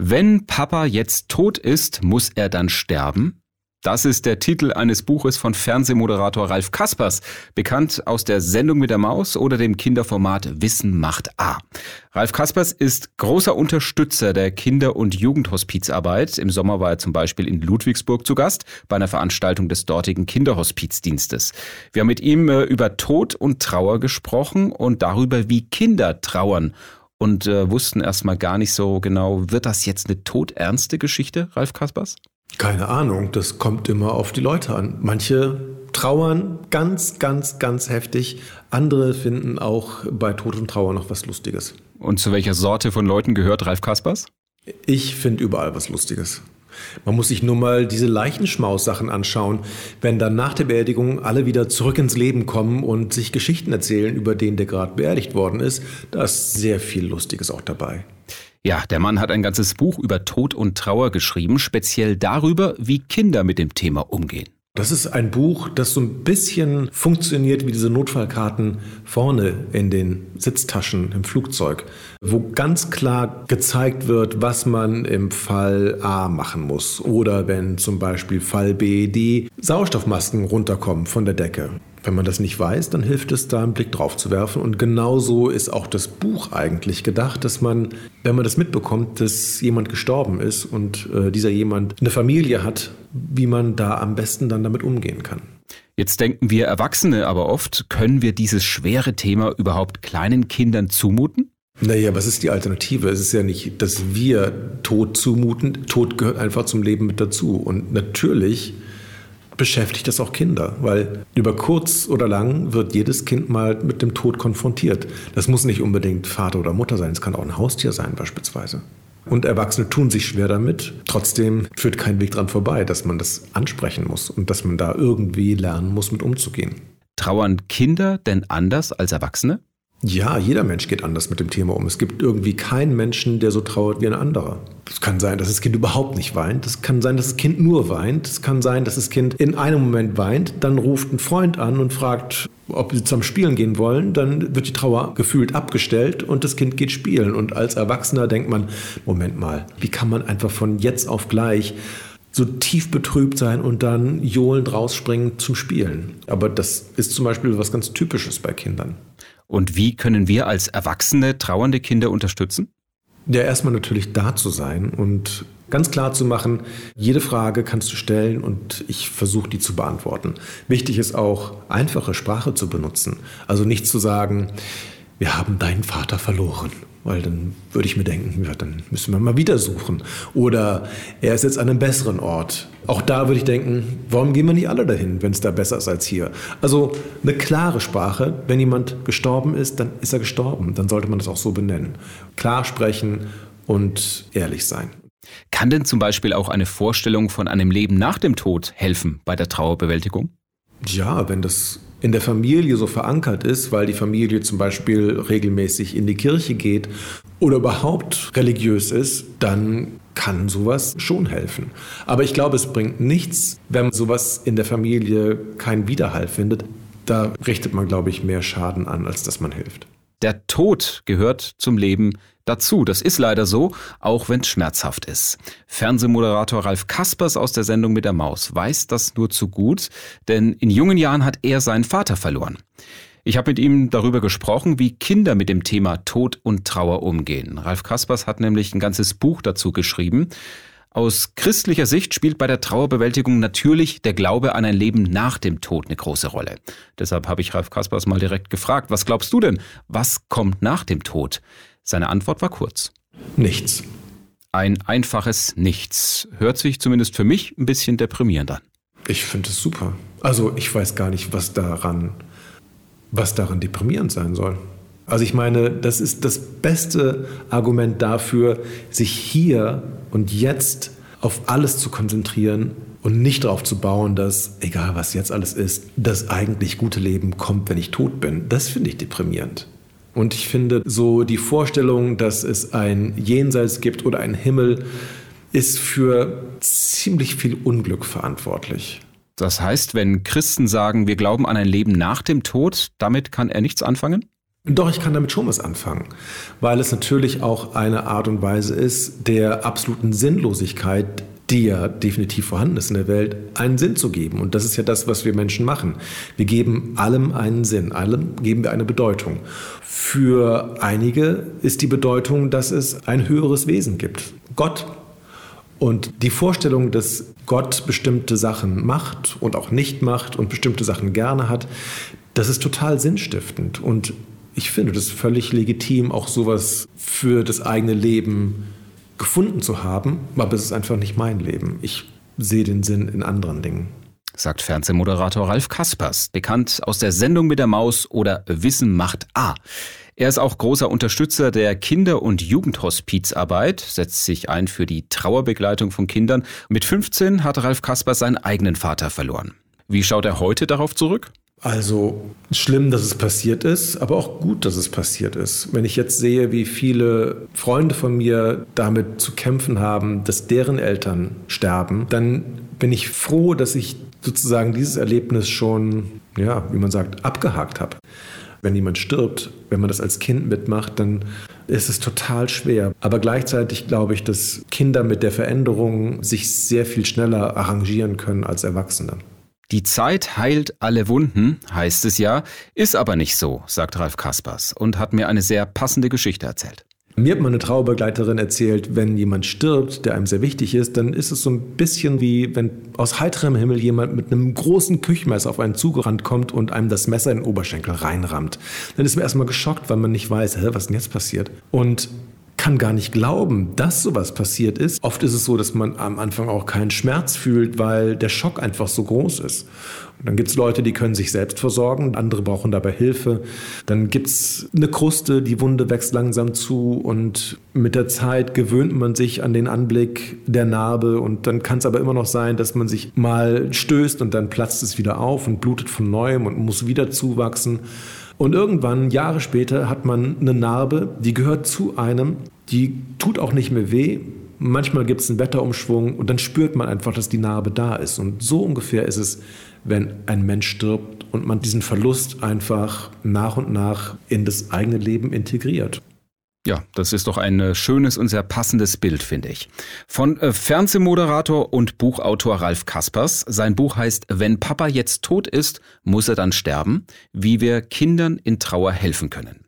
Wenn Papa jetzt tot ist, muss er dann sterben? Das ist der Titel eines Buches von Fernsehmoderator Ralf Kaspers, bekannt aus der Sendung mit der Maus oder dem Kinderformat Wissen macht A. Ralf Kaspers ist großer Unterstützer der Kinder- und Jugendhospizarbeit. Im Sommer war er zum Beispiel in Ludwigsburg zu Gast bei einer Veranstaltung des dortigen Kinderhospizdienstes. Wir haben mit ihm äh, über Tod und Trauer gesprochen und darüber, wie Kinder trauern und äh, wussten erstmal gar nicht so genau, wird das jetzt eine todernste Geschichte, Ralf Kaspers? Keine Ahnung, das kommt immer auf die Leute an. Manche trauern ganz, ganz, ganz heftig. Andere finden auch bei Tod und Trauer noch was Lustiges. Und zu welcher Sorte von Leuten gehört Ralf Kaspers? Ich finde überall was Lustiges. Man muss sich nur mal diese Leichenschmaus-Sachen anschauen, wenn dann nach der Beerdigung alle wieder zurück ins Leben kommen und sich Geschichten erzählen über den, der gerade beerdigt worden ist. Da ist sehr viel Lustiges auch dabei. Ja, der Mann hat ein ganzes Buch über Tod und Trauer geschrieben, speziell darüber, wie Kinder mit dem Thema umgehen. Das ist ein Buch, das so ein bisschen funktioniert wie diese Notfallkarten vorne in den Sitztaschen im Flugzeug, wo ganz klar gezeigt wird, was man im Fall A machen muss. Oder wenn zum Beispiel Fall B die Sauerstoffmasken runterkommen von der Decke. Wenn man das nicht weiß, dann hilft es, da einen Blick drauf zu werfen. Und genauso ist auch das Buch eigentlich gedacht, dass man, wenn man das mitbekommt, dass jemand gestorben ist und äh, dieser jemand eine Familie hat, wie man da am besten dann damit umgehen kann. Jetzt denken wir Erwachsene aber oft, können wir dieses schwere Thema überhaupt kleinen Kindern zumuten? Naja, was ist die Alternative? Es ist ja nicht, dass wir Tod zumuten. Tod gehört einfach zum Leben mit dazu. Und natürlich beschäftigt das auch Kinder, weil über kurz oder lang wird jedes Kind mal mit dem Tod konfrontiert. Das muss nicht unbedingt Vater oder Mutter sein, es kann auch ein Haustier sein beispielsweise. Und Erwachsene tun sich schwer damit. Trotzdem führt kein Weg dran vorbei, dass man das ansprechen muss und dass man da irgendwie lernen muss, mit umzugehen. Trauern Kinder denn anders als Erwachsene? Ja, jeder Mensch geht anders mit dem Thema um. Es gibt irgendwie keinen Menschen, der so trauert wie ein anderer. Es kann sein, dass das Kind überhaupt nicht weint. Es kann sein, dass das Kind nur weint. Es kann sein, dass das Kind in einem Moment weint, dann ruft ein Freund an und fragt, ob sie zum Spielen gehen wollen. Dann wird die Trauer gefühlt abgestellt und das Kind geht spielen. Und als Erwachsener denkt man, Moment mal, wie kann man einfach von jetzt auf gleich so tief betrübt sein und dann johlend rausspringen zum Spielen. Aber das ist zum Beispiel was ganz Typisches bei Kindern. Und wie können wir als Erwachsene trauernde Kinder unterstützen? Ja, erstmal natürlich da zu sein und ganz klar zu machen, jede Frage kannst du stellen und ich versuche die zu beantworten. Wichtig ist auch, einfache Sprache zu benutzen. Also nicht zu sagen, wir haben deinen Vater verloren weil dann würde ich mir denken, ja, dann müssen wir mal wieder suchen. Oder er ist jetzt an einem besseren Ort. Auch da würde ich denken, warum gehen wir nicht alle dahin, wenn es da besser ist als hier? Also eine klare Sprache, wenn jemand gestorben ist, dann ist er gestorben. Dann sollte man das auch so benennen. Klar sprechen und ehrlich sein. Kann denn zum Beispiel auch eine Vorstellung von einem Leben nach dem Tod helfen bei der Trauerbewältigung? Ja, wenn das in der Familie so verankert ist, weil die Familie zum Beispiel regelmäßig in die Kirche geht oder überhaupt religiös ist, dann kann sowas schon helfen. Aber ich glaube, es bringt nichts, wenn sowas in der Familie keinen Widerhall findet. Da richtet man, glaube ich, mehr Schaden an, als dass man hilft. Der Tod gehört zum Leben dazu. Das ist leider so, auch wenn es schmerzhaft ist. Fernsehmoderator Ralf Kaspers aus der Sendung mit der Maus weiß das nur zu gut, denn in jungen Jahren hat er seinen Vater verloren. Ich habe mit ihm darüber gesprochen, wie Kinder mit dem Thema Tod und Trauer umgehen. Ralf Kaspers hat nämlich ein ganzes Buch dazu geschrieben. Aus christlicher Sicht spielt bei der Trauerbewältigung natürlich der Glaube an ein Leben nach dem Tod eine große Rolle. Deshalb habe ich Ralf Kaspers mal direkt gefragt, was glaubst du denn? Was kommt nach dem Tod? Seine Antwort war kurz. Nichts. Ein einfaches Nichts. Hört sich zumindest für mich ein bisschen deprimierend an. Ich finde es super. Also ich weiß gar nicht, was daran, was daran deprimierend sein soll. Also ich meine, das ist das beste Argument dafür, sich hier und jetzt auf alles zu konzentrieren und nicht darauf zu bauen, dass, egal was jetzt alles ist, das eigentlich gute Leben kommt, wenn ich tot bin. Das finde ich deprimierend. Und ich finde so die Vorstellung, dass es ein Jenseits gibt oder ein Himmel, ist für ziemlich viel Unglück verantwortlich. Das heißt, wenn Christen sagen, wir glauben an ein Leben nach dem Tod, damit kann er nichts anfangen? Doch, ich kann damit schon was anfangen, weil es natürlich auch eine Art und Weise ist, der absoluten Sinnlosigkeit, die ja definitiv vorhanden ist in der Welt, einen Sinn zu geben. Und das ist ja das, was wir Menschen machen. Wir geben allem einen Sinn, allem geben wir eine Bedeutung. Für einige ist die Bedeutung, dass es ein höheres Wesen gibt, Gott. Und die Vorstellung, dass Gott bestimmte Sachen macht und auch nicht macht und bestimmte Sachen gerne hat, das ist total sinnstiftend. Und ich finde das völlig legitim, auch sowas für das eigene Leben gefunden zu haben, aber es ist einfach nicht mein Leben. Ich sehe den Sinn in anderen Dingen. Sagt Fernsehmoderator Ralf Kaspers, bekannt aus der Sendung mit der Maus oder Wissen macht A. Er ist auch großer Unterstützer der Kinder- und Jugendhospizarbeit, setzt sich ein für die Trauerbegleitung von Kindern. Mit 15 hat Ralf Kaspers seinen eigenen Vater verloren. Wie schaut er heute darauf zurück? Also schlimm, dass es passiert ist, aber auch gut, dass es passiert ist. Wenn ich jetzt sehe, wie viele Freunde von mir damit zu kämpfen haben, dass deren Eltern sterben, dann bin ich froh, dass ich sozusagen dieses Erlebnis schon, ja, wie man sagt, abgehakt habe. Wenn jemand stirbt, wenn man das als Kind mitmacht, dann ist es total schwer. Aber gleichzeitig glaube ich, dass Kinder mit der Veränderung sich sehr viel schneller arrangieren können als Erwachsene. Die Zeit heilt alle Wunden, heißt es ja, ist aber nicht so, sagt Ralf Kaspers und hat mir eine sehr passende Geschichte erzählt. Mir hat meine Trauerbegleiterin erzählt, wenn jemand stirbt, der einem sehr wichtig ist, dann ist es so ein bisschen wie, wenn aus heiterem Himmel jemand mit einem großen Küchenmesser auf einen zugerannt kommt und einem das Messer in den Oberschenkel reinrammt. Dann ist man erstmal geschockt, weil man nicht weiß, hä, was denn jetzt passiert. Und kann gar nicht glauben, dass sowas passiert ist. Oft ist es so, dass man am Anfang auch keinen Schmerz fühlt, weil der Schock einfach so groß ist. Und dann gibt es Leute, die können sich selbst versorgen, andere brauchen dabei Hilfe. Dann gibt es eine Kruste, die Wunde wächst langsam zu und mit der Zeit gewöhnt man sich an den Anblick der Narbe und dann kann es aber immer noch sein, dass man sich mal stößt und dann platzt es wieder auf und blutet von neuem und muss wieder zuwachsen. Und irgendwann, Jahre später, hat man eine Narbe, die gehört zu einem, die tut auch nicht mehr weh. Manchmal gibt es einen Wetterumschwung und dann spürt man einfach, dass die Narbe da ist. Und so ungefähr ist es, wenn ein Mensch stirbt und man diesen Verlust einfach nach und nach in das eigene Leben integriert. Ja, das ist doch ein äh, schönes und sehr passendes Bild, finde ich. Von äh, Fernsehmoderator und Buchautor Ralf Kaspers. Sein Buch heißt Wenn Papa jetzt tot ist, muss er dann sterben, wie wir Kindern in Trauer helfen können.